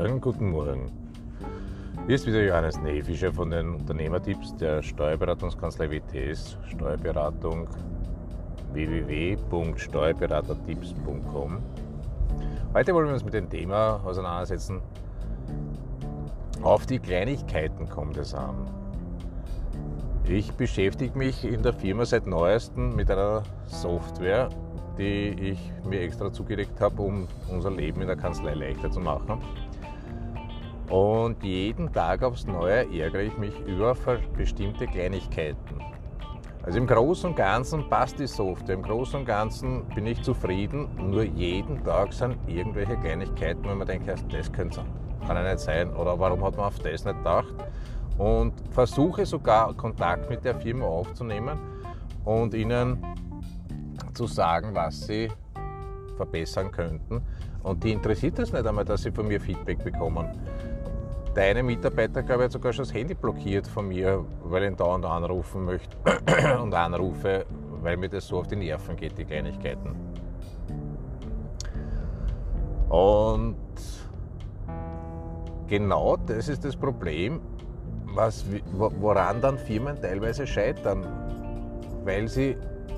Morgen, guten Morgen. Hier ist wieder Johannes Nefischer von den Unternehmertipps der Steuerberatungskanzlei WTS, Steuerberatung www.steuerberatertipps.com. Heute wollen wir uns mit dem Thema auseinandersetzen. Auf die Kleinigkeiten kommt es an. Ich beschäftige mich in der Firma seit neuestem mit einer Software, die ich mir extra zugelegt habe, um unser Leben in der Kanzlei leichter zu machen. Und jeden Tag aufs Neue ärgere ich mich über bestimmte Kleinigkeiten. Also im Großen und Ganzen passt die Software, im Großen und Ganzen bin ich zufrieden, nur jeden Tag sind irgendwelche Kleinigkeiten, wo man denkt, das könnte, kann ja nicht sein oder warum hat man auf das nicht gedacht. Und versuche sogar Kontakt mit der Firma aufzunehmen und ihnen zu sagen, was sie verbessern könnten. Und die interessiert es nicht einmal, dass sie von mir Feedback bekommen. Deine Mitarbeiter, glaube ich, hat sogar schon das Handy blockiert von mir, weil ich ihn dauernd anrufen möchte und anrufe, weil mir das so auf die Nerven geht, die Kleinigkeiten. Und genau das ist das Problem, was, woran dann Firmen teilweise scheitern, weil sie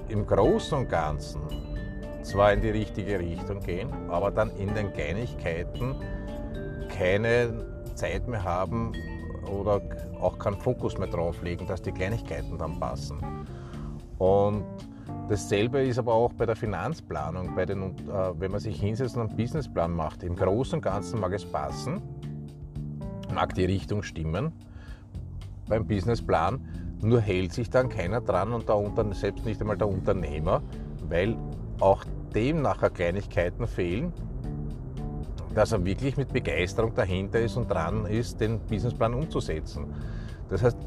im Großen und Ganzen zwar in die richtige Richtung gehen, aber dann in den Kleinigkeiten keine Zeit mehr haben oder auch keinen Fokus mehr drauf legen, dass die Kleinigkeiten dann passen. Und dasselbe ist aber auch bei der Finanzplanung, bei den, äh, wenn man sich hinsetzt und einen Businessplan macht. Im Großen und Ganzen mag es passen, mag die Richtung stimmen beim Businessplan, nur hält sich dann keiner dran und der, selbst nicht einmal der Unternehmer, weil auch dem nachher Kleinigkeiten fehlen, dass er wirklich mit Begeisterung dahinter ist und dran ist, den Businessplan umzusetzen. Das heißt,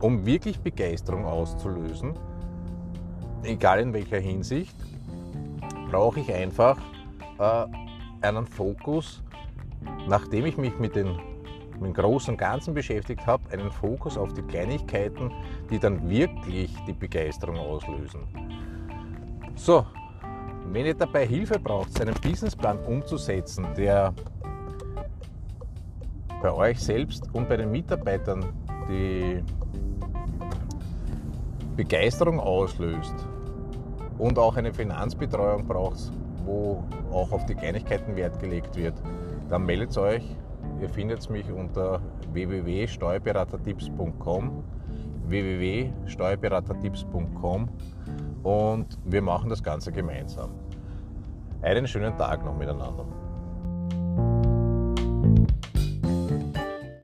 um wirklich Begeisterung auszulösen, egal in welcher Hinsicht, brauche ich einfach äh, einen Fokus, nachdem ich mich mit den mit dem Großen und Ganzen beschäftigt habe, einen Fokus auf die Kleinigkeiten, die dann wirklich die Begeisterung auslösen. So, wenn ihr dabei Hilfe braucht, seinen Businessplan umzusetzen, der bei euch selbst und bei den Mitarbeitern die Begeisterung auslöst und auch eine Finanzbetreuung braucht, wo auch auf die Kleinigkeiten Wert gelegt wird, dann meldet euch. Ihr findet mich unter www.steuerberatertipps.com www.steuerberatertipps.com und wir machen das Ganze gemeinsam. Einen schönen Tag noch miteinander.